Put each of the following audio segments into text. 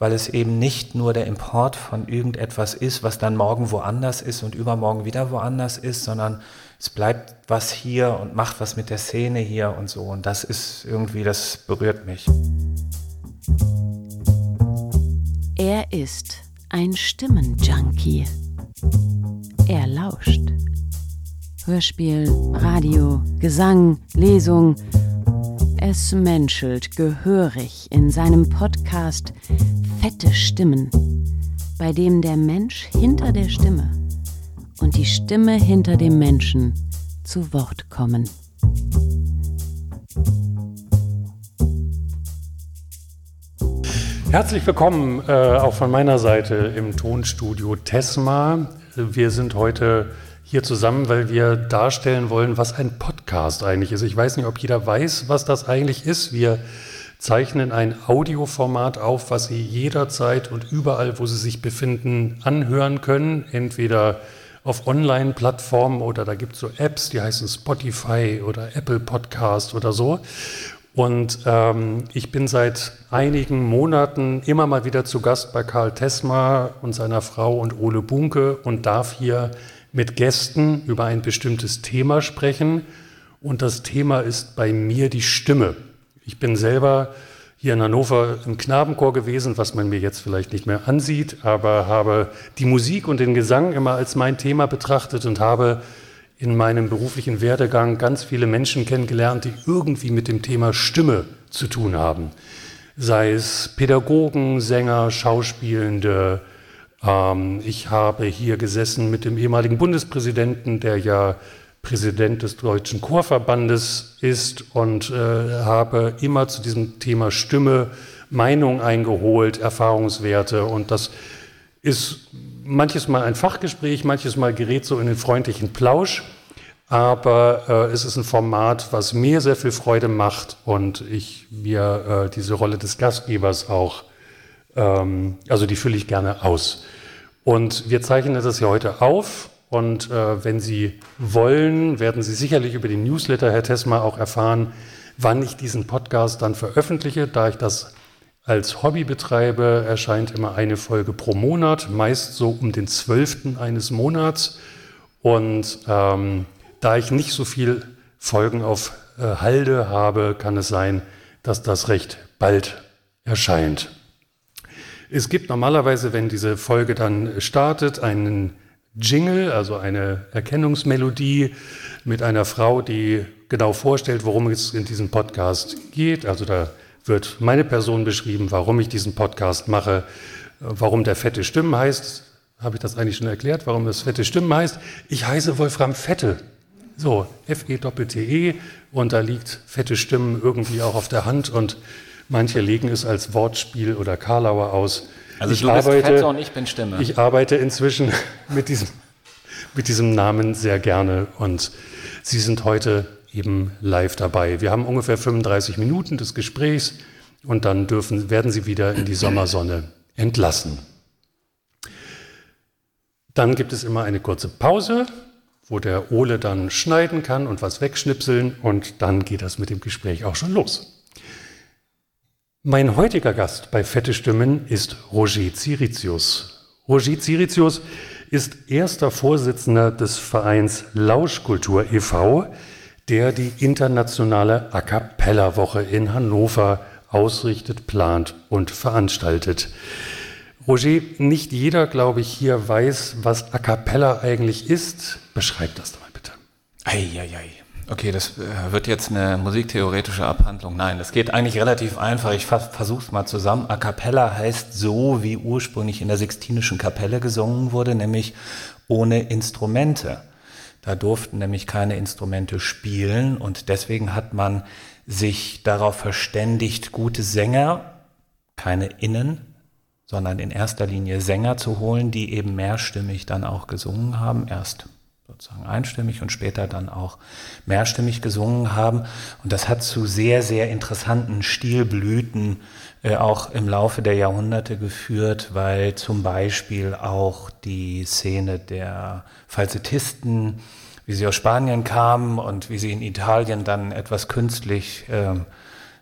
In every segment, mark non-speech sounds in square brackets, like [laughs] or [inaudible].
weil es eben nicht nur der Import von irgendetwas ist, was dann morgen woanders ist und übermorgen wieder woanders ist, sondern es bleibt was hier und macht was mit der Szene hier und so. Und das ist irgendwie, das berührt mich. Er ist ein Stimmenjunkie. Er lauscht. Hörspiel, Radio, Gesang, Lesung. Es menschelt gehörig in seinem Podcast Fette Stimmen, bei dem der Mensch hinter der Stimme und die Stimme hinter dem Menschen zu Wort kommen. Herzlich willkommen äh, auch von meiner Seite im Tonstudio Tesma. Wir sind heute hier zusammen, weil wir darstellen wollen, was ein Podcast eigentlich ist. Ich weiß nicht, ob jeder weiß, was das eigentlich ist. Wir zeichnen ein Audioformat auf, was Sie jederzeit und überall, wo Sie sich befinden, anhören können. Entweder auf Online-Plattformen oder da gibt es so Apps, die heißen Spotify oder Apple Podcast oder so. Und ähm, ich bin seit einigen Monaten immer mal wieder zu Gast bei Karl Tesma und seiner Frau und Ole Bunke und darf hier mit Gästen über ein bestimmtes Thema sprechen. Und das Thema ist bei mir die Stimme. Ich bin selber hier in Hannover im Knabenchor gewesen, was man mir jetzt vielleicht nicht mehr ansieht, aber habe die Musik und den Gesang immer als mein Thema betrachtet und habe in meinem beruflichen Werdegang ganz viele Menschen kennengelernt, die irgendwie mit dem Thema Stimme zu tun haben. Sei es Pädagogen, Sänger, Schauspielende, ähm, ich habe hier gesessen mit dem ehemaligen Bundespräsidenten, der ja Präsident des Deutschen Chorverbandes ist und äh, habe immer zu diesem Thema Stimme Meinung eingeholt, Erfahrungswerte und das ist manches Mal ein Fachgespräch, manches Mal gerät so in den freundlichen Plausch, aber äh, es ist ein Format, was mir sehr viel Freude macht und ich mir äh, diese Rolle des Gastgebers auch ähm, also die fülle ich gerne aus. Und wir zeichnen das ja heute auf. Und äh, wenn Sie wollen, werden Sie sicherlich über den Newsletter, Herr Tesma, auch erfahren, wann ich diesen Podcast dann veröffentliche. Da ich das als Hobby betreibe, erscheint immer eine Folge pro Monat, meist so um den 12. eines Monats. Und ähm, da ich nicht so viel Folgen auf äh, Halde habe, kann es sein, dass das recht bald erscheint. Es gibt normalerweise, wenn diese Folge dann startet, einen Jingle, also eine Erkennungsmelodie mit einer Frau, die genau vorstellt, worum es in diesem Podcast geht. Also da wird meine Person beschrieben, warum ich diesen Podcast mache, warum der Fette Stimmen heißt. Habe ich das eigentlich schon erklärt, warum das Fette Stimmen heißt? Ich heiße Wolfram Fette. So, F-E-T-T-E und da liegt Fette Stimmen irgendwie auch auf der Hand und Manche legen es als Wortspiel oder Karlauer aus. Also ich arbeite, und ich bin Stimme. Ich arbeite inzwischen [laughs] mit diesem, mit diesem Namen sehr gerne und Sie sind heute eben live dabei. Wir haben ungefähr 35 Minuten des Gesprächs und dann dürfen, werden Sie wieder in die Sommersonne entlassen. Dann gibt es immer eine kurze Pause, wo der Ole dann schneiden kann und was wegschnipseln und dann geht das mit dem Gespräch auch schon los. Mein heutiger Gast bei Fette Stimmen ist Roger Ziritius. Roger Ziritius ist erster Vorsitzender des Vereins Lauschkultur e.V., der die internationale A Cappella Woche in Hannover ausrichtet, plant und veranstaltet. Roger, nicht jeder, glaube ich, hier weiß, was A Cappella eigentlich ist. Beschreib das doch mal bitte. Eieiei. Ei, ei. Okay, das äh, wird jetzt eine musiktheoretische Abhandlung. Nein, das geht eigentlich relativ einfach. Ich versuche es mal zusammen. A cappella heißt so, wie ursprünglich in der Sixtinischen Kapelle gesungen wurde, nämlich ohne Instrumente. Da durften nämlich keine Instrumente spielen und deswegen hat man sich darauf verständigt, gute Sänger, keine Innen, sondern in erster Linie Sänger zu holen, die eben mehrstimmig dann auch gesungen haben. Erst sozusagen einstimmig und später dann auch mehrstimmig gesungen haben. Und das hat zu sehr, sehr interessanten Stilblüten äh, auch im Laufe der Jahrhunderte geführt, weil zum Beispiel auch die Szene der Falsettisten, wie sie aus Spanien kamen und wie sie in Italien dann etwas künstlich ähm,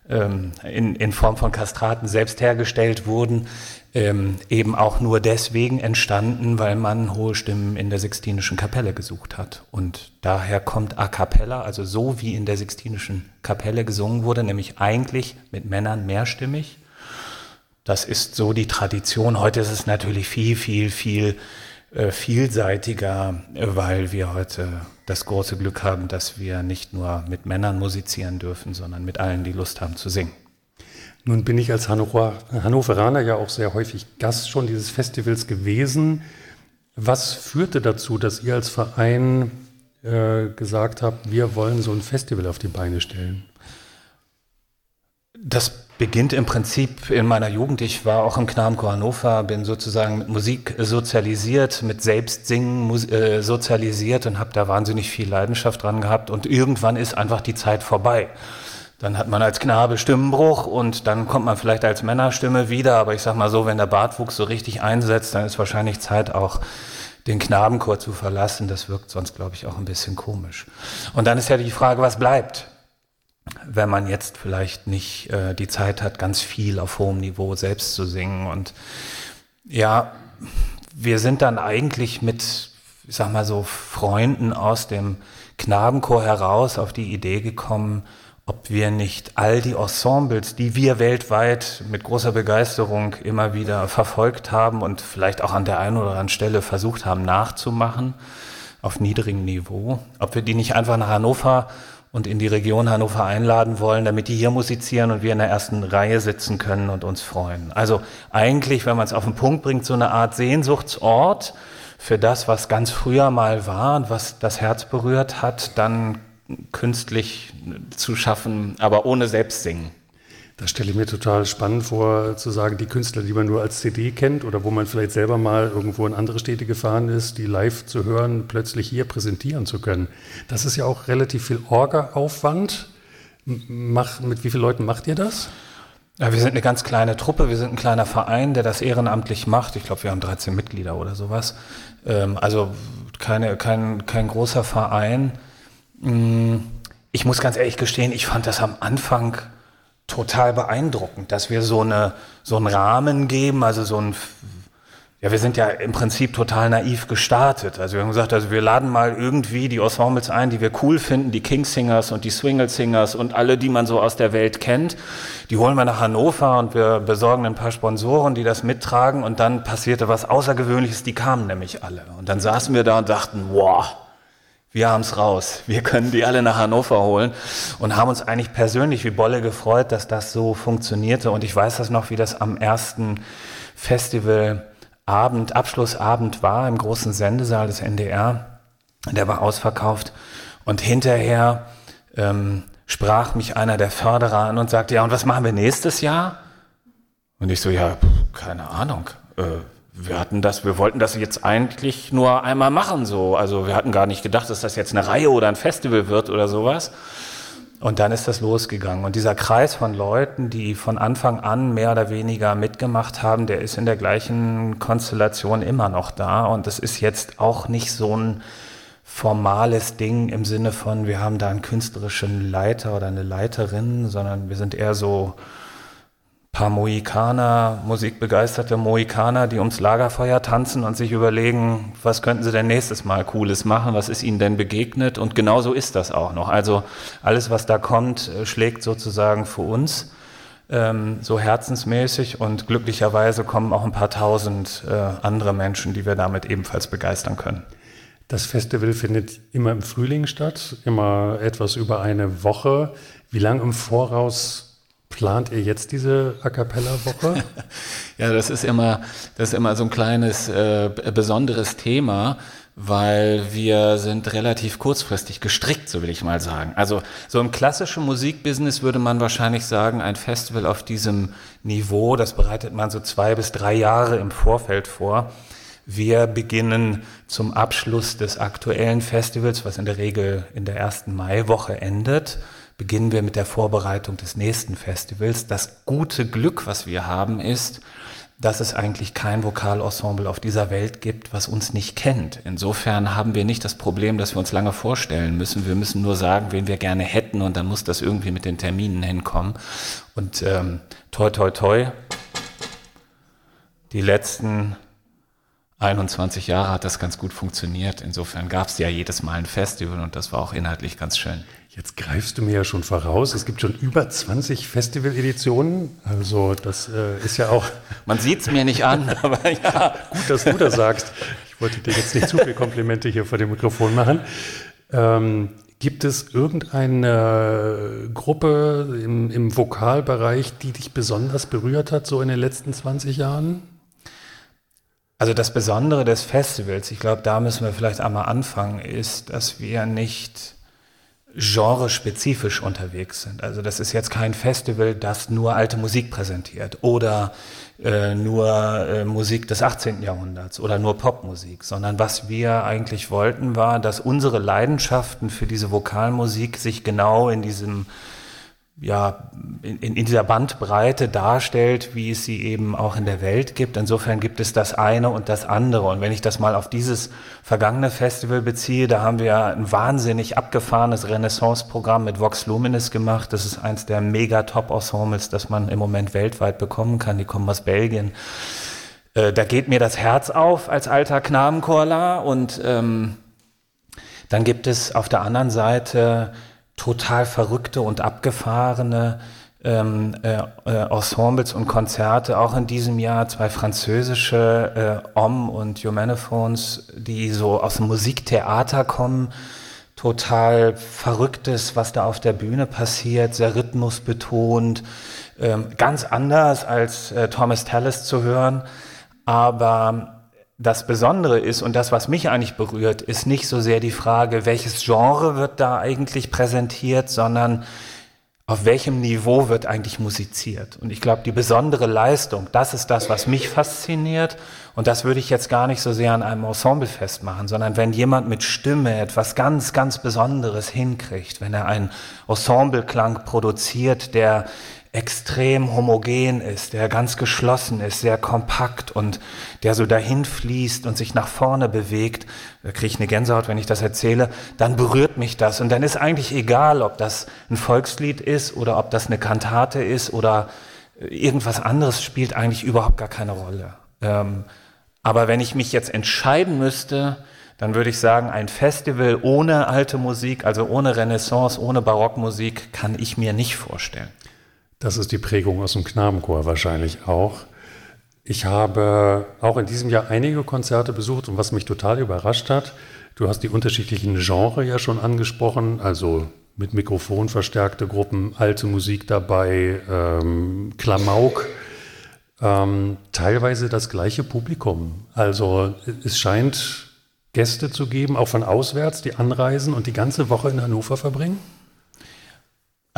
ähm, in, in Form von Kastraten selbst hergestellt wurden, ähm, eben auch nur deswegen entstanden, weil man hohe Stimmen in der Sixtinischen Kapelle gesucht hat. Und daher kommt a cappella, also so wie in der Sixtinischen Kapelle gesungen wurde, nämlich eigentlich mit Männern mehrstimmig. Das ist so die Tradition. Heute ist es natürlich viel, viel, viel äh, vielseitiger, weil wir heute das große Glück haben, dass wir nicht nur mit Männern musizieren dürfen, sondern mit allen, die Lust haben zu singen. Nun bin ich als Hannover, Hannoveraner ja auch sehr häufig Gast schon dieses Festivals gewesen. Was führte dazu, dass ihr als Verein äh, gesagt habt, wir wollen so ein Festival auf die Beine stellen? Das beginnt im Prinzip in meiner Jugend. Ich war auch im Knabenchor Hannover, bin sozusagen mit Musik sozialisiert, mit Selbstsingen äh, sozialisiert und habe da wahnsinnig viel Leidenschaft dran gehabt. Und irgendwann ist einfach die Zeit vorbei. Dann hat man als Knabe Stimmenbruch und dann kommt man vielleicht als Männerstimme wieder. Aber ich sag mal so, wenn der Bartwuchs so richtig einsetzt, dann ist wahrscheinlich Zeit auch den Knabenchor zu verlassen. Das wirkt sonst, glaube ich, auch ein bisschen komisch. Und dann ist ja die Frage, was bleibt? wenn man jetzt vielleicht nicht äh, die Zeit hat, ganz viel auf hohem Niveau selbst zu singen. Und ja, wir sind dann eigentlich mit, ich sag mal so, Freunden aus dem Knabenchor heraus auf die Idee gekommen, ob wir nicht all die Ensembles, die wir weltweit mit großer Begeisterung immer wieder verfolgt haben und vielleicht auch an der einen oder anderen Stelle versucht haben nachzumachen, auf niedrigem Niveau, ob wir die nicht einfach nach Hannover und in die Region Hannover einladen wollen, damit die hier musizieren und wir in der ersten Reihe sitzen können und uns freuen. Also eigentlich, wenn man es auf den Punkt bringt, so eine Art Sehnsuchtsort für das, was ganz früher mal war und was das Herz berührt hat, dann künstlich zu schaffen, aber ohne Selbstsingen. Das stelle ich mir total spannend vor, zu sagen, die Künstler, die man nur als CD kennt oder wo man vielleicht selber mal irgendwo in andere Städte gefahren ist, die live zu hören, plötzlich hier präsentieren zu können. Das ist ja auch relativ viel Orga-Aufwand. Mach, mit wie vielen Leuten macht ihr das? Ja, wir sind eine ganz kleine Truppe, wir sind ein kleiner Verein, der das ehrenamtlich macht. Ich glaube, wir haben 13 Mitglieder oder sowas. Ähm, also keine, kein, kein großer Verein. Hm, ich muss ganz ehrlich gestehen, ich fand das am Anfang total beeindruckend, dass wir so, eine, so einen Rahmen geben, also so ein, ja, wir sind ja im Prinzip total naiv gestartet. Also wir haben gesagt, also wir laden mal irgendwie die Ensembles ein, die wir cool finden, die King Singers und die Swingle Singers und alle, die man so aus der Welt kennt. Die holen wir nach Hannover und wir besorgen ein paar Sponsoren, die das mittragen und dann passierte was Außergewöhnliches, die kamen nämlich alle. Und dann saßen wir da und dachten, wow, wir haben es raus. Wir können die alle nach Hannover holen und haben uns eigentlich persönlich wie Bolle gefreut, dass das so funktionierte. Und ich weiß das noch, wie das am ersten Festivalabend, Abschlussabend war im großen Sendesaal des NDR. Der war ausverkauft. Und hinterher ähm, sprach mich einer der Förderer an und sagte, ja, und was machen wir nächstes Jahr? Und ich so, ja, keine Ahnung. Äh, wir hatten das, wir wollten das jetzt eigentlich nur einmal machen, so. Also wir hatten gar nicht gedacht, dass das jetzt eine Reihe oder ein Festival wird oder sowas. Und dann ist das losgegangen. Und dieser Kreis von Leuten, die von Anfang an mehr oder weniger mitgemacht haben, der ist in der gleichen Konstellation immer noch da. Und das ist jetzt auch nicht so ein formales Ding im Sinne von, wir haben da einen künstlerischen Leiter oder eine Leiterin, sondern wir sind eher so paar Mohikaner, musikbegeisterte Mohikaner, die ums Lagerfeuer tanzen und sich überlegen, was könnten sie denn nächstes Mal Cooles machen, was ist ihnen denn begegnet und genau so ist das auch noch. Also alles, was da kommt, äh, schlägt sozusagen für uns ähm, so herzensmäßig und glücklicherweise kommen auch ein paar tausend äh, andere Menschen, die wir damit ebenfalls begeistern können. Das Festival findet immer im Frühling statt, immer etwas über eine Woche. Wie lange im Voraus Plant ihr jetzt diese A cappella-Woche? [laughs] ja, das ist immer, das ist immer so ein kleines äh, besonderes Thema, weil wir sind relativ kurzfristig gestrickt, so will ich mal sagen. Also so im klassischen Musikbusiness würde man wahrscheinlich sagen, ein Festival auf diesem Niveau, das bereitet man so zwei bis drei Jahre im Vorfeld vor. Wir beginnen zum Abschluss des aktuellen Festivals, was in der Regel in der ersten Maiwoche endet beginnen wir mit der Vorbereitung des nächsten Festivals. Das gute Glück, was wir haben, ist, dass es eigentlich kein Vokalensemble auf dieser Welt gibt, was uns nicht kennt. Insofern haben wir nicht das Problem, dass wir uns lange vorstellen müssen. Wir müssen nur sagen, wen wir gerne hätten und dann muss das irgendwie mit den Terminen hinkommen. Und ähm, toi, toi, toi, die letzten 21 Jahre hat das ganz gut funktioniert. Insofern gab es ja jedes Mal ein Festival und das war auch inhaltlich ganz schön. Jetzt greifst du mir ja schon voraus. Es gibt schon über 20 Festival-Editionen. Also das äh, ist ja auch. [laughs] Man sieht es mir nicht an, [laughs] aber ja. Gut, dass du das sagst. Ich wollte dir jetzt nicht zu viele Komplimente hier vor dem Mikrofon machen. Ähm, gibt es irgendeine Gruppe im, im Vokalbereich, die dich besonders berührt hat, so in den letzten 20 Jahren? Also das Besondere des Festivals, ich glaube, da müssen wir vielleicht einmal anfangen, ist, dass wir nicht genrespezifisch unterwegs sind. Also das ist jetzt kein Festival, das nur alte Musik präsentiert oder äh, nur äh, Musik des 18. Jahrhunderts oder nur Popmusik, sondern was wir eigentlich wollten war, dass unsere Leidenschaften für diese Vokalmusik sich genau in diesem ja, in, in dieser Bandbreite darstellt, wie es sie eben auch in der Welt gibt. Insofern gibt es das eine und das andere. Und wenn ich das mal auf dieses vergangene Festival beziehe, da haben wir ein wahnsinnig abgefahrenes Renaissance-Programm mit Vox Luminis gemacht. Das ist eins der mega-Top-Ensembles, das man im Moment weltweit bekommen kann. Die kommen aus Belgien. Äh, da geht mir das Herz auf als alter Knabenchorler. Und ähm, dann gibt es auf der anderen Seite total verrückte und abgefahrene ähm, äh, äh, Ensembles und Konzerte, auch in diesem Jahr zwei französische äh, Om und Humanophones, die so aus dem Musiktheater kommen. Total verrücktes, was da auf der Bühne passiert, sehr rhythmusbetont, ähm, ganz anders als äh, Thomas Tallis zu hören. Aber das Besondere ist und das, was mich eigentlich berührt, ist nicht so sehr die Frage, welches Genre wird da eigentlich präsentiert, sondern auf welchem Niveau wird eigentlich musiziert. Und ich glaube, die besondere Leistung, das ist das, was mich fasziniert. Und das würde ich jetzt gar nicht so sehr an einem Ensemble festmachen, sondern wenn jemand mit Stimme etwas ganz, ganz Besonderes hinkriegt, wenn er einen Ensembleklang produziert, der extrem homogen ist, der ganz geschlossen ist, sehr kompakt und der so dahin fließt und sich nach vorne bewegt, da kriege ich eine Gänsehaut, wenn ich das erzähle, dann berührt mich das. Und dann ist eigentlich egal, ob das ein Volkslied ist oder ob das eine Kantate ist oder irgendwas anderes, spielt eigentlich überhaupt gar keine Rolle. Ähm, aber wenn ich mich jetzt entscheiden müsste, dann würde ich sagen, ein Festival ohne alte Musik, also ohne Renaissance, ohne Barockmusik, kann ich mir nicht vorstellen. Das ist die Prägung aus dem Knabenchor wahrscheinlich auch. Ich habe auch in diesem Jahr einige Konzerte besucht und was mich total überrascht hat, du hast die unterschiedlichen Genres ja schon angesprochen, also mit Mikrofon verstärkte Gruppen, alte Musik dabei, ähm, Klamauk, ähm, teilweise das gleiche Publikum. Also es scheint Gäste zu geben, auch von auswärts, die anreisen und die ganze Woche in Hannover verbringen.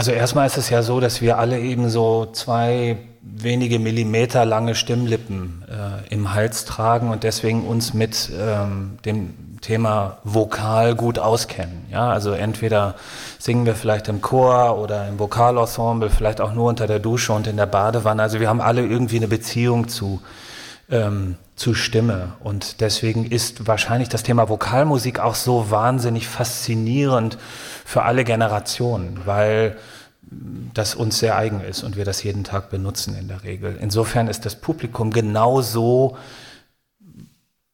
Also erstmal ist es ja so, dass wir alle eben so zwei wenige Millimeter lange Stimmlippen äh, im Hals tragen und deswegen uns mit ähm, dem Thema Vokal gut auskennen. Ja, also entweder singen wir vielleicht im Chor oder im Vokalensemble, vielleicht auch nur unter der Dusche und in der Badewanne. Also wir haben alle irgendwie eine Beziehung zu ähm, zu Stimme. Und deswegen ist wahrscheinlich das Thema Vokalmusik auch so wahnsinnig faszinierend für alle Generationen, weil das uns sehr eigen ist und wir das jeden Tag benutzen in der Regel. Insofern ist das Publikum genauso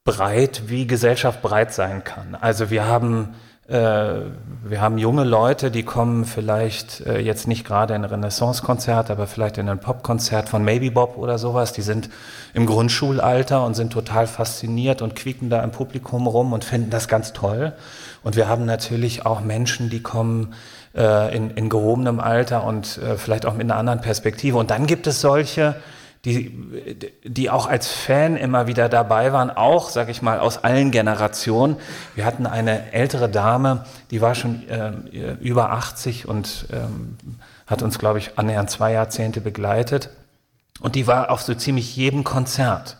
breit, wie Gesellschaft breit sein kann. Also wir haben wir haben junge Leute, die kommen vielleicht äh, jetzt nicht gerade in ein Renaissance-Konzert, aber vielleicht in ein Popkonzert von Maybe Bob oder sowas. Die sind im Grundschulalter und sind total fasziniert und quieken da im Publikum rum und finden das ganz toll. Und wir haben natürlich auch Menschen, die kommen äh, in, in gehobenem Alter und vielleicht auch mit einer anderen Perspektive. Und dann gibt es solche, die, die auch als Fan immer wieder dabei waren, auch, sag ich mal, aus allen Generationen. Wir hatten eine ältere Dame, die war schon äh, über 80 und ähm, hat uns, glaube ich, annähernd zwei Jahrzehnte begleitet. Und die war auf so ziemlich jedem Konzert.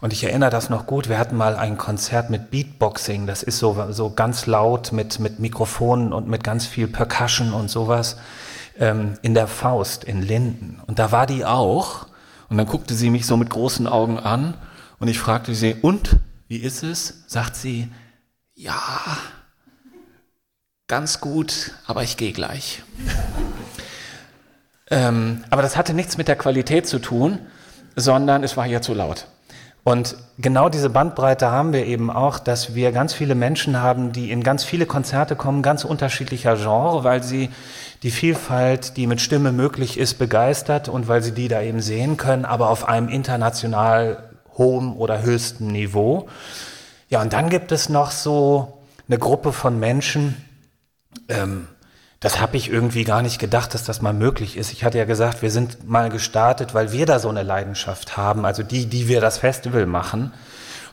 Und ich erinnere das noch gut, wir hatten mal ein Konzert mit Beatboxing, das ist so, so ganz laut mit, mit Mikrofonen und mit ganz viel Percussion und sowas ähm, in der Faust in Linden. Und da war die auch Und dann guckte sie mich so mit großen Augen an und ich fragte sie, und, wie ist es? Sagt sie, ja, ganz gut, aber ich gehe gleich. [laughs] ähm, aber das hatte nichts mit der Qualität zu tun, sondern es war hier zu laut. Und genau diese Bandbreite haben wir eben auch, dass wir ganz viele Menschen haben, die in ganz viele Konzerte kommen, ganz unterschiedlicher Genre, weil sie die Vielfalt, die mit Stimme möglich ist, begeistert und weil sie die da eben sehen können, aber auf einem international hohen oder höchsten Niveau. Ja, und dann gibt es noch so eine Gruppe von Menschen, ähm, das habe ich irgendwie gar nicht gedacht, dass das mal möglich ist. Ich hatte ja gesagt, wir sind mal gestartet, weil wir da so eine Leidenschaft haben, also die, die wir das Festival machen.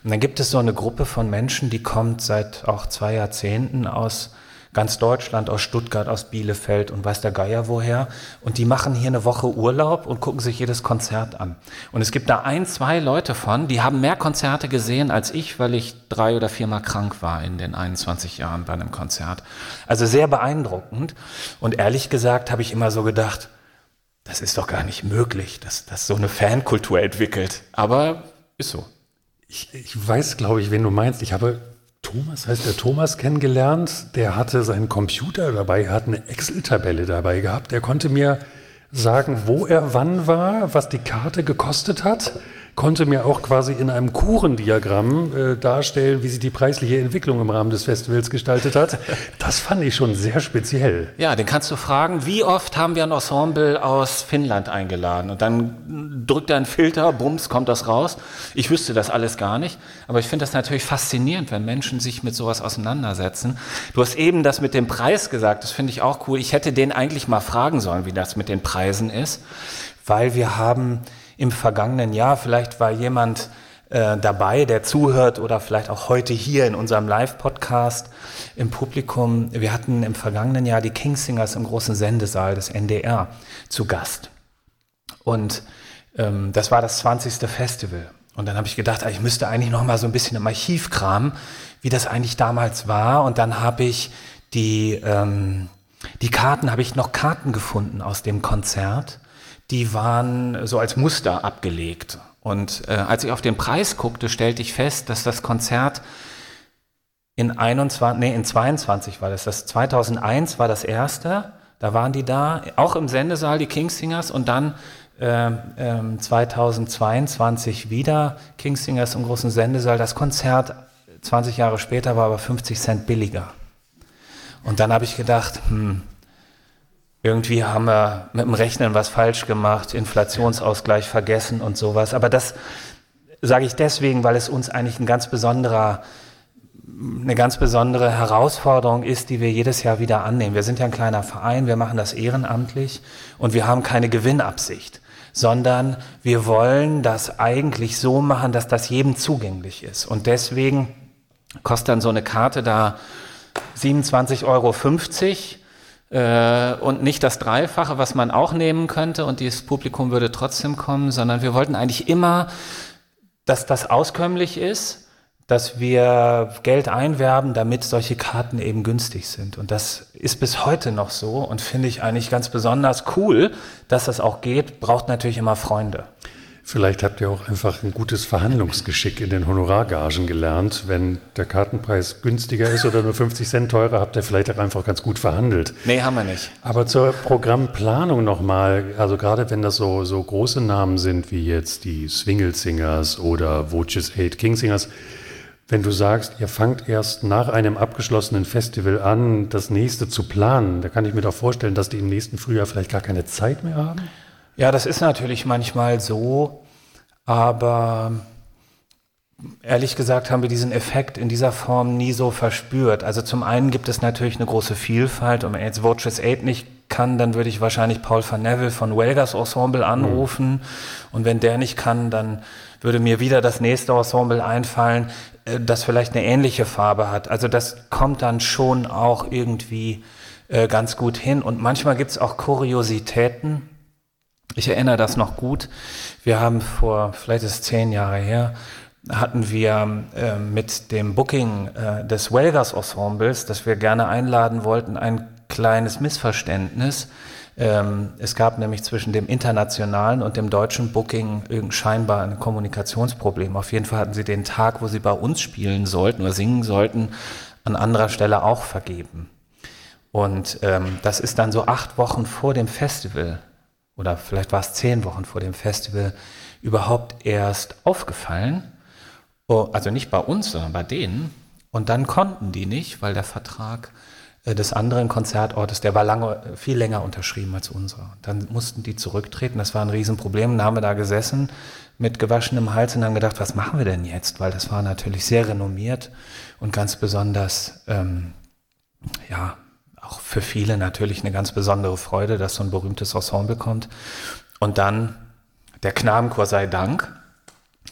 Und dann gibt es so eine Gruppe von Menschen, die kommt seit auch zwei Jahrzehnten aus ganz Deutschland, aus Stuttgart, aus Bielefeld und weiß der Geier woher. Und die machen hier eine Woche Urlaub und gucken sich jedes Konzert an. Und es gibt da ein, zwei Leute von, die haben mehr Konzerte gesehen als ich, weil ich drei oder viermal krank war in den 21 Jahren bei einem Konzert. Also sehr beeindruckend. Und ehrlich gesagt habe ich immer so gedacht, das ist doch gar nicht möglich, dass, dass so eine Fankultur entwickelt. Aber ist so. Ich, ich weiß, glaube ich, wen du meinst. Ich habe Thomas heißt der Thomas kennengelernt. Der hatte seinen Computer dabei, hat eine Excel-Tabelle dabei gehabt. Der konnte mir sagen, wo er wann war, was die Karte gekostet hat konnte mir auch quasi in einem Kurendiagramm äh, darstellen, wie sich die preisliche Entwicklung im Rahmen des Festivals gestaltet hat. Das fand ich schon sehr speziell. Ja, den kannst du fragen, wie oft haben wir ein Ensemble aus Finnland eingeladen? Und dann drückt er einen Filter, bums, kommt das raus. Ich wüsste das alles gar nicht, aber ich finde das natürlich faszinierend, wenn Menschen sich mit sowas auseinandersetzen. Du hast eben das mit dem Preis gesagt, das finde ich auch cool. Ich hätte den eigentlich mal fragen sollen, wie das mit den Preisen ist, weil wir haben im vergangenen Jahr. Vielleicht war jemand äh, dabei, der zuhört oder vielleicht auch heute hier in unserem Live-Podcast im Publikum. Wir hatten im vergangenen Jahr die Kingsingers im großen Sendesaal des NDR zu Gast. Und ähm, das war das 20. Festival. Und dann habe ich gedacht, ah, ich müsste eigentlich noch mal so ein bisschen im Archiv kramen, wie das eigentlich damals war. Und dann habe ich die, ähm, die Karten, habe ich noch Karten gefunden aus dem Konzert die waren so als Muster abgelegt. Und äh, als ich auf den Preis guckte, stellte ich fest, dass das Konzert in 21, nee, in 22 war das. Das 2001 war das erste. Da waren die da, auch im Sendesaal, die Kingsingers, und dann äh, äh, 2022 wieder Kingsingers im großen Sendesaal. Das Konzert 20 Jahre später war aber 50 Cent billiger. Und dann habe ich gedacht, hm, irgendwie haben wir mit dem Rechnen was falsch gemacht, Inflationsausgleich vergessen und sowas. Aber das sage ich deswegen, weil es uns eigentlich ein ganz besonderer, eine ganz besondere Herausforderung ist, die wir jedes Jahr wieder annehmen. Wir sind ja ein kleiner Verein, wir machen das ehrenamtlich und wir haben keine Gewinnabsicht, sondern wir wollen das eigentlich so machen, dass das jedem zugänglich ist. Und deswegen kostet dann so eine Karte da 27,50 Euro äh, und nicht das Dreifache, was man auch nehmen könnte und dieses Publikum würde trotzdem kommen, sondern wir wollten eigentlich immer, dass das auskömmlich ist, dass wir Geld einwerben, damit solche Karten eben günstig sind. Und das ist bis heute noch so und finde ich eigentlich ganz besonders cool, dass das auch geht, braucht natürlich immer Freunde. Vielleicht habt ihr auch einfach ein gutes Verhandlungsgeschick in den Honorargagen gelernt. Wenn der Kartenpreis günstiger ist oder nur 50 Cent teurer, habt ihr vielleicht auch einfach ganz gut verhandelt. Nee, haben wir nicht. Aber zur Programmplanung nochmal, also gerade wenn das so, so große Namen sind wie jetzt die Swingle Singers oder Voices 8 King Singers, wenn du sagst, ihr fangt erst nach einem abgeschlossenen Festival an, das nächste zu planen, da kann ich mir doch vorstellen, dass die im nächsten Frühjahr vielleicht gar keine Zeit mehr haben. Ja, das ist natürlich manchmal so, aber ehrlich gesagt haben wir diesen Effekt in dieser Form nie so verspürt. Also zum einen gibt es natürlich eine große Vielfalt und wenn jetzt Virtuous 8 nicht kann, dann würde ich wahrscheinlich Paul van Neville von Welgers Ensemble anrufen mhm. und wenn der nicht kann, dann würde mir wieder das nächste Ensemble einfallen, äh, das vielleicht eine ähnliche Farbe hat. Also das kommt dann schon auch irgendwie äh, ganz gut hin und manchmal gibt es auch Kuriositäten, ich erinnere das noch gut. Wir haben vor, vielleicht ist es zehn Jahre her, hatten wir äh, mit dem Booking äh, des Welgers Ensembles, das wir gerne einladen wollten, ein kleines Missverständnis. Ähm, es gab nämlich zwischen dem internationalen und dem deutschen Booking scheinbar ein Kommunikationsproblem. Auf jeden Fall hatten sie den Tag, wo sie bei uns spielen sollten oder singen sollten, an anderer Stelle auch vergeben. Und ähm, das ist dann so acht Wochen vor dem Festival oder vielleicht war es zehn Wochen vor dem Festival überhaupt erst aufgefallen. Oh, also nicht bei uns, sondern bei denen. Und dann konnten die nicht, weil der Vertrag äh, des anderen Konzertortes, der war lange, viel länger unterschrieben als unserer. Dann mussten die zurücktreten, das war ein Riesenproblem. Dann haben wir da gesessen mit gewaschenem Hals und haben gedacht, was machen wir denn jetzt? Weil das war natürlich sehr renommiert und ganz besonders, ähm, ja, auch für viele natürlich eine ganz besondere Freude, dass so ein berühmtes Ensemble kommt. Und dann der Knabenchor sei Dank,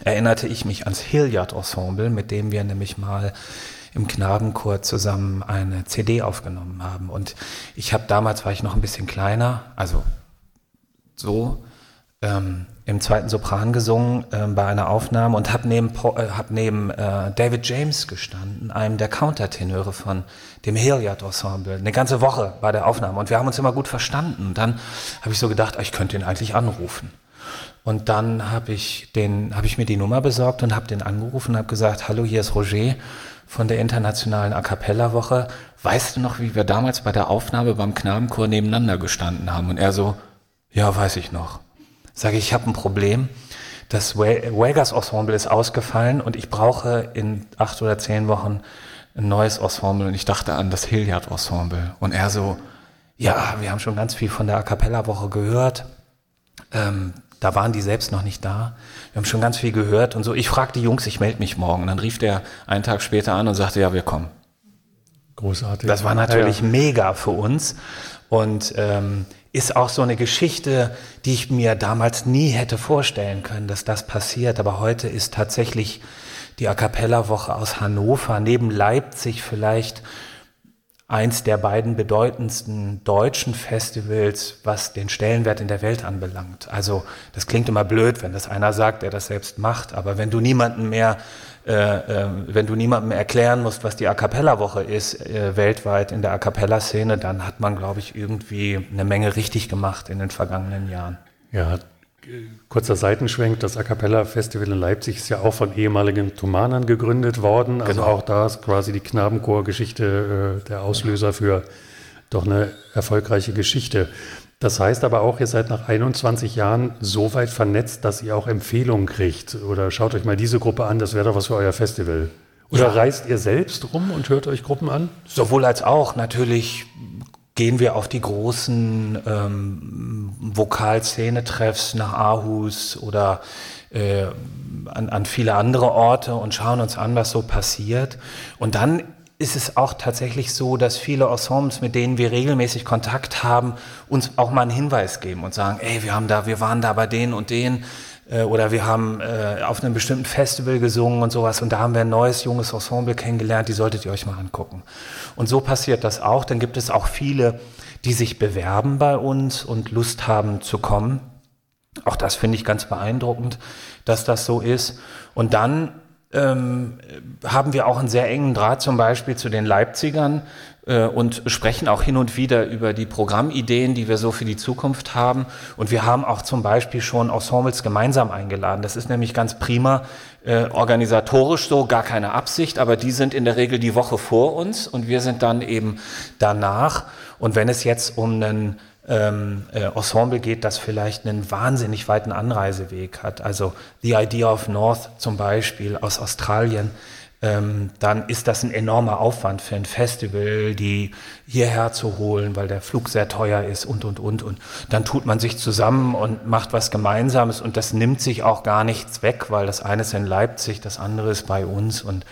erinnerte ich mich ans Hilliard Ensemble, mit dem wir nämlich mal im Knabenchor zusammen eine CD aufgenommen haben. Und ich habe damals, war ich noch ein bisschen kleiner, also so, ähm, im zweiten Sopran gesungen äh, bei einer Aufnahme und habe neben, äh, hab neben äh, David James gestanden, einem der Countertenöre von dem Hilliard Ensemble, eine ganze Woche bei der Aufnahme und wir haben uns immer gut verstanden. Und dann habe ich so gedacht, ich könnte ihn eigentlich anrufen. Und dann habe ich, hab ich mir die Nummer besorgt und habe den angerufen und habe gesagt, hallo, hier ist Roger von der Internationalen A Cappella Woche. Weißt du noch, wie wir damals bei der Aufnahme beim Knabenchor nebeneinander gestanden haben? Und er so, ja, weiß ich noch. Sage ich, ich habe ein Problem. Das Vegas Ensemble ist ausgefallen und ich brauche in acht oder zehn Wochen ein neues Ensemble. Und ich dachte an das Hilliard Ensemble. Und er so, ja, wir haben schon ganz viel von der A Cappella Woche gehört. Ähm, da waren die selbst noch nicht da. Wir haben schon ganz viel gehört und so. Ich fragte die Jungs, ich melde mich morgen. Und dann rief der einen Tag später an und sagte, ja, wir kommen. Großartig. Das war natürlich ja, ja. mega für uns und ähm, ist auch so eine Geschichte, die ich mir damals nie hätte vorstellen können, dass das passiert. Aber heute ist tatsächlich die A Cappella Woche aus Hannover neben Leipzig vielleicht eins der beiden bedeutendsten deutschen Festivals, was den Stellenwert in der Welt anbelangt. Also das klingt immer blöd, wenn das einer sagt, der das selbst macht, aber wenn du niemanden mehr, wenn du niemandem erklären musst, was die A cappella Woche ist äh, weltweit in der A cappella Szene, dann hat man, glaube ich, irgendwie eine Menge richtig gemacht in den vergangenen Jahren. Ja, Kurzer Seitenschwenk, das A Cappella Festival in Leipzig ist ja auch von ehemaligen Thomanern gegründet worden. Also genau. auch da ist quasi die Knabenchor-Geschichte äh, der Auslöser für doch eine erfolgreiche Geschichte. Das heißt aber auch, ihr seid nach 21 Jahren so weit vernetzt, dass ihr auch Empfehlungen kriegt. Oder schaut euch mal diese Gruppe an, das wäre doch was für euer Festival. Oder ja. reist ihr selbst rum und hört euch Gruppen an? Sowohl als auch. Natürlich gehen wir auf die großen ähm, Vokalszene-Treffs nach Aarhus oder äh, an, an viele andere Orte und schauen uns an, was so passiert. Und dann ist es auch tatsächlich so, dass viele Ensembles, mit denen wir regelmäßig Kontakt haben, uns auch mal einen Hinweis geben und sagen, ey, wir haben da, wir waren da bei denen und denen äh, oder wir haben äh, auf einem bestimmten Festival gesungen und sowas und da haben wir ein neues junges Ensemble kennengelernt, die solltet ihr euch mal angucken. Und so passiert das auch. Dann gibt es auch viele, die sich bewerben bei uns und Lust haben zu kommen. Auch das finde ich ganz beeindruckend, dass das so ist. Und dann ähm, haben wir auch einen sehr engen Draht zum Beispiel zu den Leipzigern, äh, und sprechen auch hin und wieder über die Programmideen, die wir so für die Zukunft haben. Und wir haben auch zum Beispiel schon Ensembles gemeinsam eingeladen. Das ist nämlich ganz prima, äh, organisatorisch so, gar keine Absicht, aber die sind in der Regel die Woche vor uns und wir sind dann eben danach. Und wenn es jetzt um einen ähm, äh, Ensemble geht, das vielleicht einen wahnsinnig weiten Anreiseweg hat, also The Idea of North zum Beispiel aus Australien, ähm, dann ist das ein enormer Aufwand für ein Festival, die hierher zu holen, weil der Flug sehr teuer ist und, und, und. Und dann tut man sich zusammen und macht was Gemeinsames und das nimmt sich auch gar nichts weg, weil das eine ist in Leipzig, das andere ist bei uns und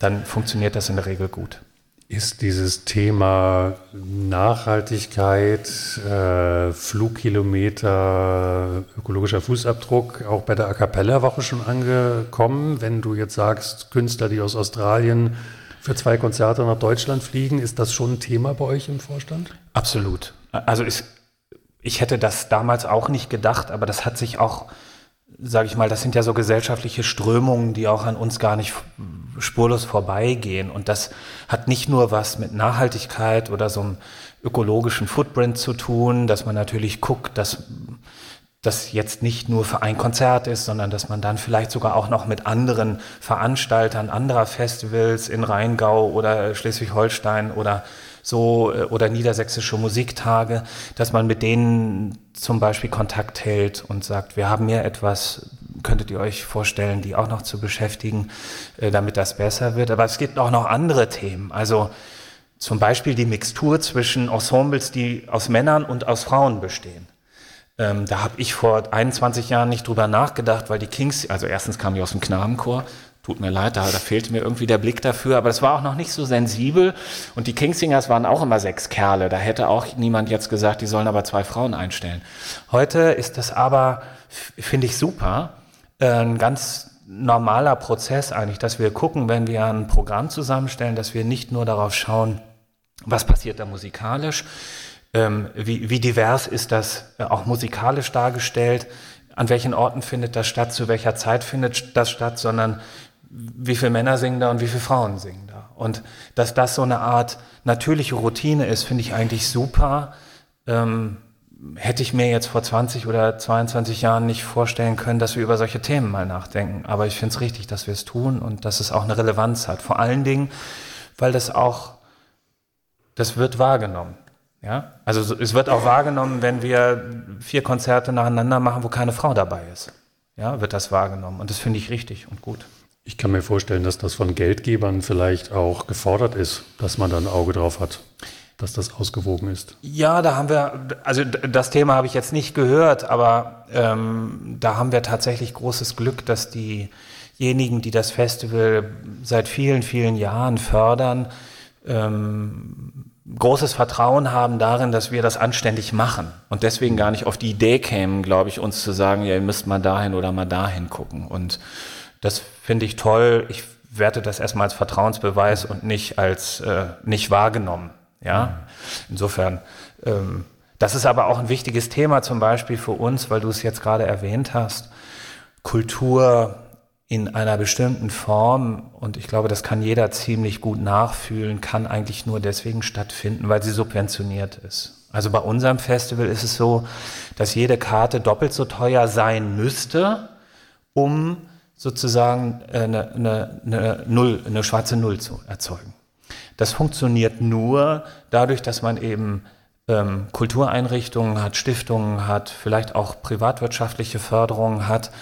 dann funktioniert das in der Regel gut ist dieses Thema Nachhaltigkeit, äh, Flugkilometer, ökologischer Fußabdruck auch bei der A Cappella Woche schon angekommen? Wenn du jetzt sagst, Künstler, die aus Australien für zwei Konzerte nach Deutschland fliegen, ist das schon ein Thema bei euch im Vorstand? Absolut. Also ich, ich hätte das damals auch nicht gedacht, aber das hat sich auch, sage ich mal, das sind ja so gesellschaftliche Strömungen, die auch an uns gar nicht spurlos vorbeigehen. Und das hat nicht nur was mit Nachhaltigkeit oder so einem ökologischen Footprint zu tun, dass man natürlich guckt, dass das jetzt nicht nur für ein Konzert ist, sondern dass man dann vielleicht sogar auch noch mit anderen Veranstaltern anderer Festivals in Rheingau oder Schleswig-Holstein oder so äh, oder niedersächsische Musiktage, dass man mit denen zum Beispiel Kontakt hält und sagt, wir haben hier etwas, könntet ihr euch vorstellen, die auch noch zu beschäftigen, äh, damit das besser wird. Aber es gibt auch noch andere Themen. Also zum Beispiel die Mixtur zwischen Ensembles, die aus Männern und aus Frauen bestehen. Ähm, da habe ich vor 21 Jahren nicht drüber nachgedacht, weil die Kings, also erstens kamen die aus dem Knabenchor, tut mir leid, da, da fehlte mir irgendwie der Blick dafür, aber es war auch noch nicht so sensibel und die Kingsingers waren auch immer sechs Kerle, da hätte auch niemand jetzt gesagt, die sollen aber zwei Frauen einstellen. Heute ist das aber, finde ich super, ein ganz normaler Prozess eigentlich, dass wir gucken, wenn wir ein Programm zusammenstellen, dass wir nicht nur darauf schauen, was passiert da musikalisch, ähm, wie, wie divers ist das äh, auch musikalisch dargestellt, an welchen Orten findet das statt, zu welcher Zeit findet das statt, sondern wie viele Männer singen da und wie viele Frauen singen da. Und dass das so eine Art natürliche Routine ist, finde ich eigentlich super. Ähm, hätte ich mir jetzt vor 20 oder 22 Jahren nicht vorstellen können, dass wir über solche Themen mal nachdenken. Aber ich finde es richtig, dass wir es tun und dass es auch eine Relevanz hat. Vor allen Dingen, weil das auch, das wird wahrgenommen. Ja? Also es wird auch wahrgenommen, wenn wir vier Konzerte nacheinander machen, wo keine Frau dabei ist. Ja, wird das wahrgenommen. Und das finde ich richtig und gut. Ich kann mir vorstellen, dass das von Geldgebern vielleicht auch gefordert ist, dass man da ein Auge drauf hat, dass das ausgewogen ist. Ja, da haben wir, also das Thema habe ich jetzt nicht gehört, aber ähm, da haben wir tatsächlich großes Glück, dass diejenigen, die das Festival seit vielen, vielen Jahren fördern, ähm, großes Vertrauen haben darin, dass wir das anständig machen und deswegen gar nicht auf die Idee kämen, glaube ich, uns zu sagen, ja, ihr müsst mal dahin oder mal dahin gucken. Und das finde ich toll. Ich werte das erstmal als Vertrauensbeweis und nicht als äh, nicht wahrgenommen. Ja, insofern. Ähm, das ist aber auch ein wichtiges Thema zum Beispiel für uns, weil du es jetzt gerade erwähnt hast. Kultur in einer bestimmten Form, und ich glaube, das kann jeder ziemlich gut nachfühlen, kann eigentlich nur deswegen stattfinden, weil sie subventioniert ist. Also bei unserem Festival ist es so, dass jede Karte doppelt so teuer sein müsste, um sozusagen eine, eine, eine, Null, eine schwarze Null zu erzeugen. Das funktioniert nur dadurch, dass man eben ähm, Kultureinrichtungen hat, Stiftungen hat, vielleicht auch privatwirtschaftliche Förderungen hat,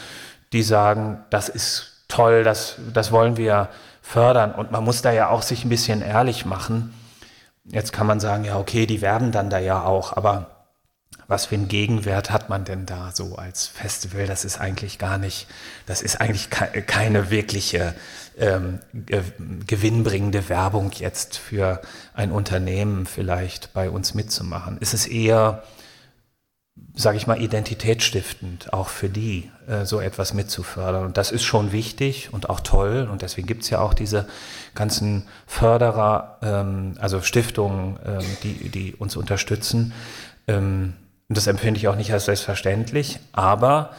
die sagen, das ist toll, das, das wollen wir fördern. Und man muss da ja auch sich ein bisschen ehrlich machen. Jetzt kann man sagen, ja, okay, die werben dann da ja auch, aber was für einen Gegenwert hat man denn da so als Festival? Das ist eigentlich gar nicht, das ist eigentlich keine wirkliche ähm, gewinnbringende Werbung jetzt für ein Unternehmen vielleicht bei uns mitzumachen. Es ist eher sage ich mal, identitätsstiftend, auch für die, äh, so etwas mitzufördern. Und das ist schon wichtig und auch toll. Und deswegen gibt's ja auch diese ganzen Förderer, ähm, also Stiftungen, ähm, die, die uns unterstützen. Ähm, und das empfinde ich auch nicht als selbstverständlich, aber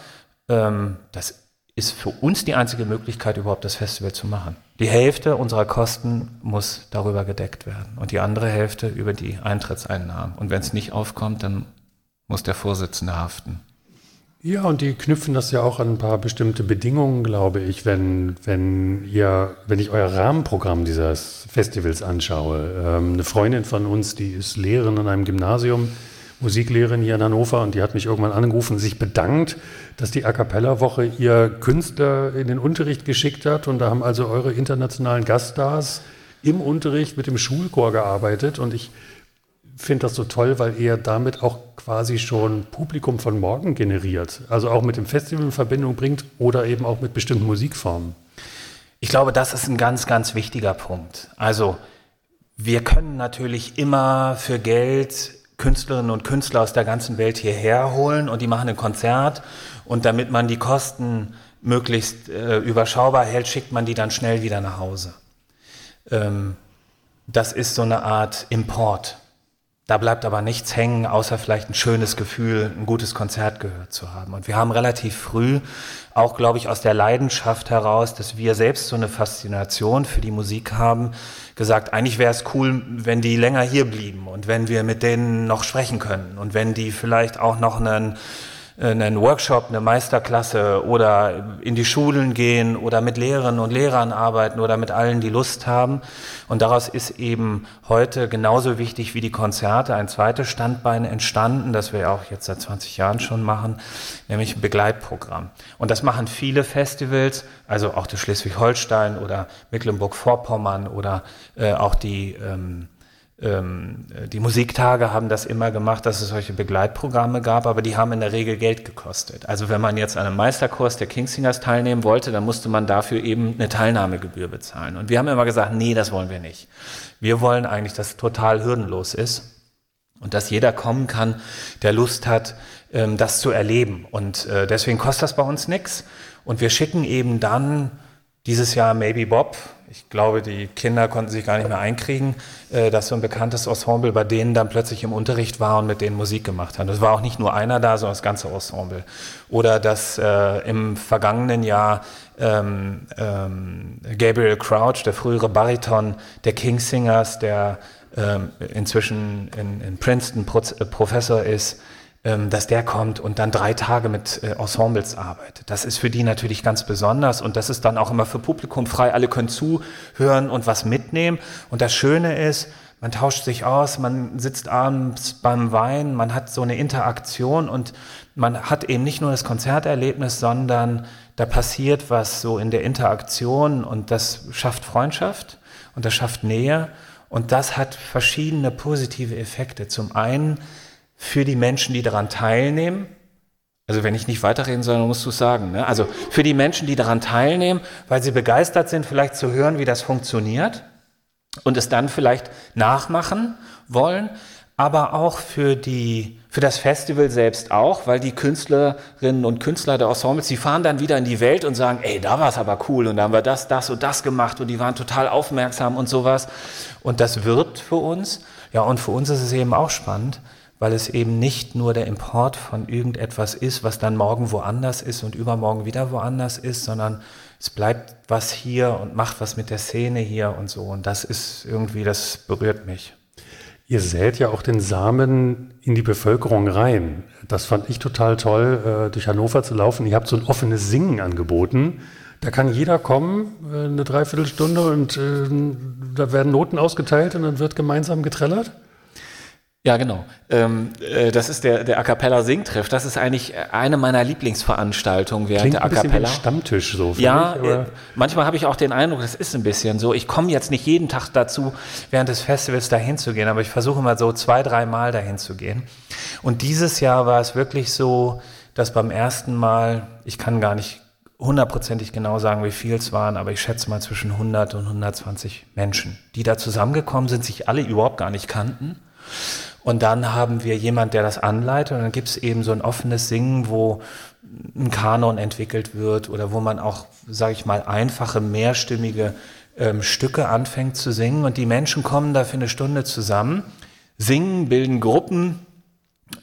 das ist für uns die einzige Möglichkeit, überhaupt das Festival zu machen. Die Hälfte unserer Kosten muss darüber gedeckt werden und die andere Hälfte über die Eintrittseinnahmen. Und wenn es nicht aufkommt, dann muss der Vorsitzende haften. Ja, und die knüpfen das ja auch an ein paar bestimmte Bedingungen, glaube ich, wenn, wenn ihr, wenn ich euer Rahmenprogramm dieses Festivals anschaue. Ähm, eine Freundin von uns, die ist Lehrerin an einem Gymnasium, Musiklehrerin hier in Hannover, und die hat mich irgendwann angerufen sich bedankt, dass die A Cappella-Woche ihr Künstler in den Unterricht geschickt hat. Und da haben also eure internationalen Gaststars im Unterricht mit dem Schulchor gearbeitet. Und ich finde das so toll, weil ihr damit auch quasi schon Publikum von morgen generiert. Also auch mit dem Festival in Verbindung bringt oder eben auch mit bestimmten Musikformen. Ich glaube, das ist ein ganz, ganz wichtiger Punkt. Also wir können natürlich immer für Geld Künstlerinnen und Künstler aus der ganzen Welt hierher holen und die machen ein Konzert und damit man die Kosten möglichst äh, überschaubar hält, schickt man die dann schnell wieder nach Hause. Ähm, das ist so eine Art Import. Da bleibt aber nichts hängen, außer vielleicht ein schönes Gefühl, ein gutes Konzert gehört zu haben. Und wir haben relativ früh, auch glaube ich aus der Leidenschaft heraus, dass wir selbst so eine Faszination für die Musik haben, gesagt, eigentlich wäre es cool, wenn die länger hier blieben und wenn wir mit denen noch sprechen können und wenn die vielleicht auch noch einen einen Workshop, eine Meisterklasse oder in die Schulen gehen oder mit Lehrerinnen und Lehrern arbeiten oder mit allen, die Lust haben. Und daraus ist eben heute genauso wichtig wie die Konzerte ein zweites Standbein entstanden, das wir auch jetzt seit 20 Jahren schon machen, nämlich ein Begleitprogramm. Und das machen viele Festivals, also auch das Schleswig-Holstein oder Mecklenburg-Vorpommern oder äh, auch die ähm, die Musiktage haben das immer gemacht, dass es solche Begleitprogramme gab, aber die haben in der Regel Geld gekostet. Also wenn man jetzt an einem Meisterkurs der Kingsingers teilnehmen wollte, dann musste man dafür eben eine Teilnahmegebühr bezahlen. Und wir haben immer gesagt, nee, das wollen wir nicht. Wir wollen eigentlich, dass es total hürdenlos ist und dass jeder kommen kann, der Lust hat, ähm, das zu erleben. Und äh, deswegen kostet das bei uns nichts. Und wir schicken eben dann dieses Jahr Maybe Bob, ich glaube, die Kinder konnten sich gar nicht mehr einkriegen, äh, dass so ein bekanntes Ensemble bei denen dann plötzlich im Unterricht war und mit denen Musik gemacht hat. Es war auch nicht nur einer da, sondern das ganze Ensemble. Oder dass äh, im vergangenen Jahr ähm, ähm, Gabriel Crouch, der frühere Bariton der Kingsingers, der ähm, inzwischen in, in Princeton Pro Professor ist, dass der kommt und dann drei Tage mit äh, Ensembles arbeitet. Das ist für die natürlich ganz besonders und das ist dann auch immer für Publikum frei. Alle können zuhören und was mitnehmen. Und das Schöne ist, man tauscht sich aus, man sitzt abends beim Wein, man hat so eine Interaktion und man hat eben nicht nur das Konzerterlebnis, sondern da passiert was so in der Interaktion und das schafft Freundschaft und das schafft Nähe und das hat verschiedene positive Effekte. Zum einen für die Menschen, die daran teilnehmen. Also wenn ich nicht weiterreden soll, dann musst du es sagen. Ne? Also für die Menschen, die daran teilnehmen, weil sie begeistert sind, vielleicht zu hören, wie das funktioniert und es dann vielleicht nachmachen wollen, aber auch für die für das Festival selbst auch, weil die Künstlerinnen und Künstler der Ensembles, die fahren dann wieder in die Welt und sagen, ey, da war es aber cool und da haben wir das, das und das gemacht und die waren total aufmerksam und sowas. Und das wirkt für uns. Ja, und für uns ist es eben auch spannend, weil es eben nicht nur der Import von irgendetwas ist, was dann morgen woanders ist und übermorgen wieder woanders ist, sondern es bleibt was hier und macht was mit der Szene hier und so. Und das ist irgendwie, das berührt mich. Ihr sät ja auch den Samen in die Bevölkerung rein. Das fand ich total toll, äh, durch Hannover zu laufen. Ihr habt so ein offenes Singen angeboten. Da kann jeder kommen, äh, eine Dreiviertelstunde, und äh, da werden Noten ausgeteilt und dann wird gemeinsam getrellert. Ja, genau. Ähm, äh, das ist der, der A Cappella Singtreff. Das ist eigentlich eine meiner Lieblingsveranstaltungen während Klingt der A Cappella. Cappella. Stammtisch so. Ja, ich, äh, manchmal habe ich auch den Eindruck, das ist ein bisschen so. Ich komme jetzt nicht jeden Tag dazu, während des Festivals dahin zu gehen, aber ich versuche mal so zwei, drei Mal dahin zu gehen. Und dieses Jahr war es wirklich so, dass beim ersten Mal, ich kann gar nicht hundertprozentig genau sagen, wie viel es waren, aber ich schätze mal zwischen 100 und 120 Menschen, die da zusammengekommen sind, sich alle überhaupt gar nicht kannten und dann haben wir jemand, der das anleitet. Und dann gibt es eben so ein offenes Singen, wo ein Kanon entwickelt wird oder wo man auch, sage ich mal, einfache, mehrstimmige ähm, Stücke anfängt zu singen. Und die Menschen kommen da für eine Stunde zusammen, singen, bilden Gruppen,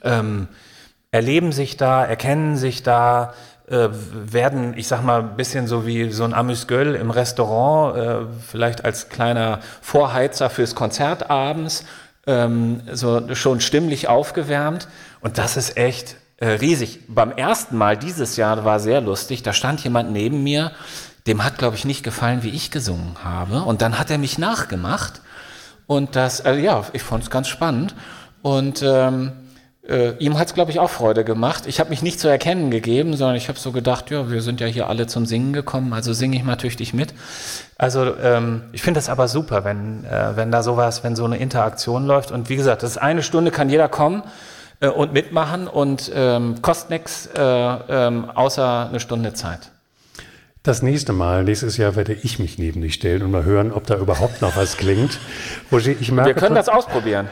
ähm, erleben sich da, erkennen sich da, äh, werden, ich sag mal, ein bisschen so wie so ein Amüsgöl im Restaurant, äh, vielleicht als kleiner Vorheizer fürs Konzert abends ähm, so schon stimmlich aufgewärmt. Und das ist echt äh, riesig. Beim ersten Mal dieses Jahr war sehr lustig. Da stand jemand neben mir, dem hat, glaube ich, nicht gefallen, wie ich gesungen habe. Und dann hat er mich nachgemacht. Und das, äh, ja, ich fand es ganz spannend. Und ähm, äh, ihm hat es, glaube ich, auch Freude gemacht. Ich habe mich nicht zu erkennen gegeben, sondern ich habe so gedacht, ja, wir sind ja hier alle zum Singen gekommen, also singe ich mal tüchtig mit. Also ähm, ich finde das aber super, wenn, äh, wenn da sowas, wenn so eine Interaktion läuft. Und wie gesagt, das ist eine Stunde, kann jeder kommen äh, und mitmachen und ähm, kostet nichts äh, ähm, außer eine Stunde Zeit. Das nächste Mal, nächstes Jahr werde ich mich neben dich stellen und mal hören, ob da überhaupt noch was klingt. Roger, ich merke, Wir können das ausprobieren.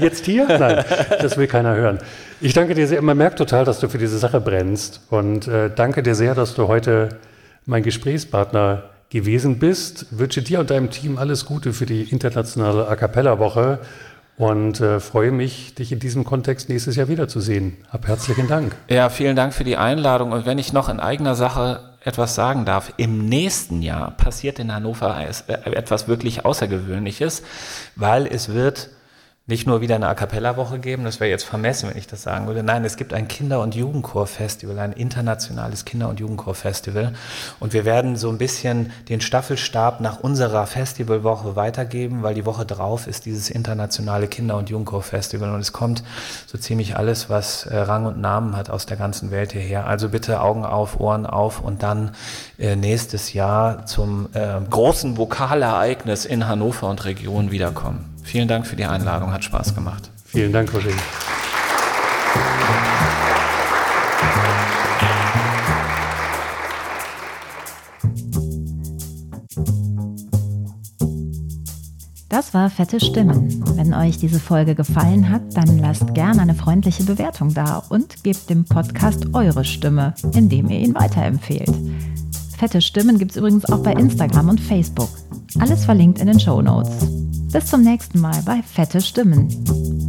Jetzt hier? Nein, das will keiner hören. Ich danke dir sehr. Man merkt total, dass du für diese Sache brennst. Und äh, danke dir sehr, dass du heute mein Gesprächspartner gewesen bist. Ich wünsche dir und deinem Team alles Gute für die internationale A Cappella Woche und äh, freue mich, dich in diesem Kontext nächstes Jahr wiederzusehen. Hab herzlichen Dank. Ja, vielen Dank für die Einladung. Und wenn ich noch in eigener Sache etwas sagen darf, im nächsten Jahr passiert in Hannover äh, etwas wirklich Außergewöhnliches, weil es wird nicht nur wieder eine A Cappella-Woche geben, das wäre jetzt vermessen, wenn ich das sagen würde. Nein, es gibt ein Kinder- und Jugendchor-Festival, ein internationales Kinder- und Jugendchor-Festival. Und wir werden so ein bisschen den Staffelstab nach unserer Festivalwoche weitergeben, weil die Woche drauf ist dieses internationale Kinder- und Jugendchor-Festival. Und es kommt so ziemlich alles, was äh, Rang und Namen hat aus der ganzen Welt hierher. Also bitte Augen auf, Ohren auf und dann äh, nächstes Jahr zum äh, großen Vokalereignis in Hannover und Region wiederkommen. Vielen Dank für die Einladung, hat Spaß gemacht. Vielen Dank, Kollege. Das war Fette Stimmen. Wenn euch diese Folge gefallen hat, dann lasst gerne eine freundliche Bewertung da und gebt dem Podcast eure Stimme, indem ihr ihn weiterempfehlt. Fette Stimmen gibt es übrigens auch bei Instagram und Facebook. Alles verlinkt in den Show Notes. Bis zum nächsten Mal bei Fette Stimmen.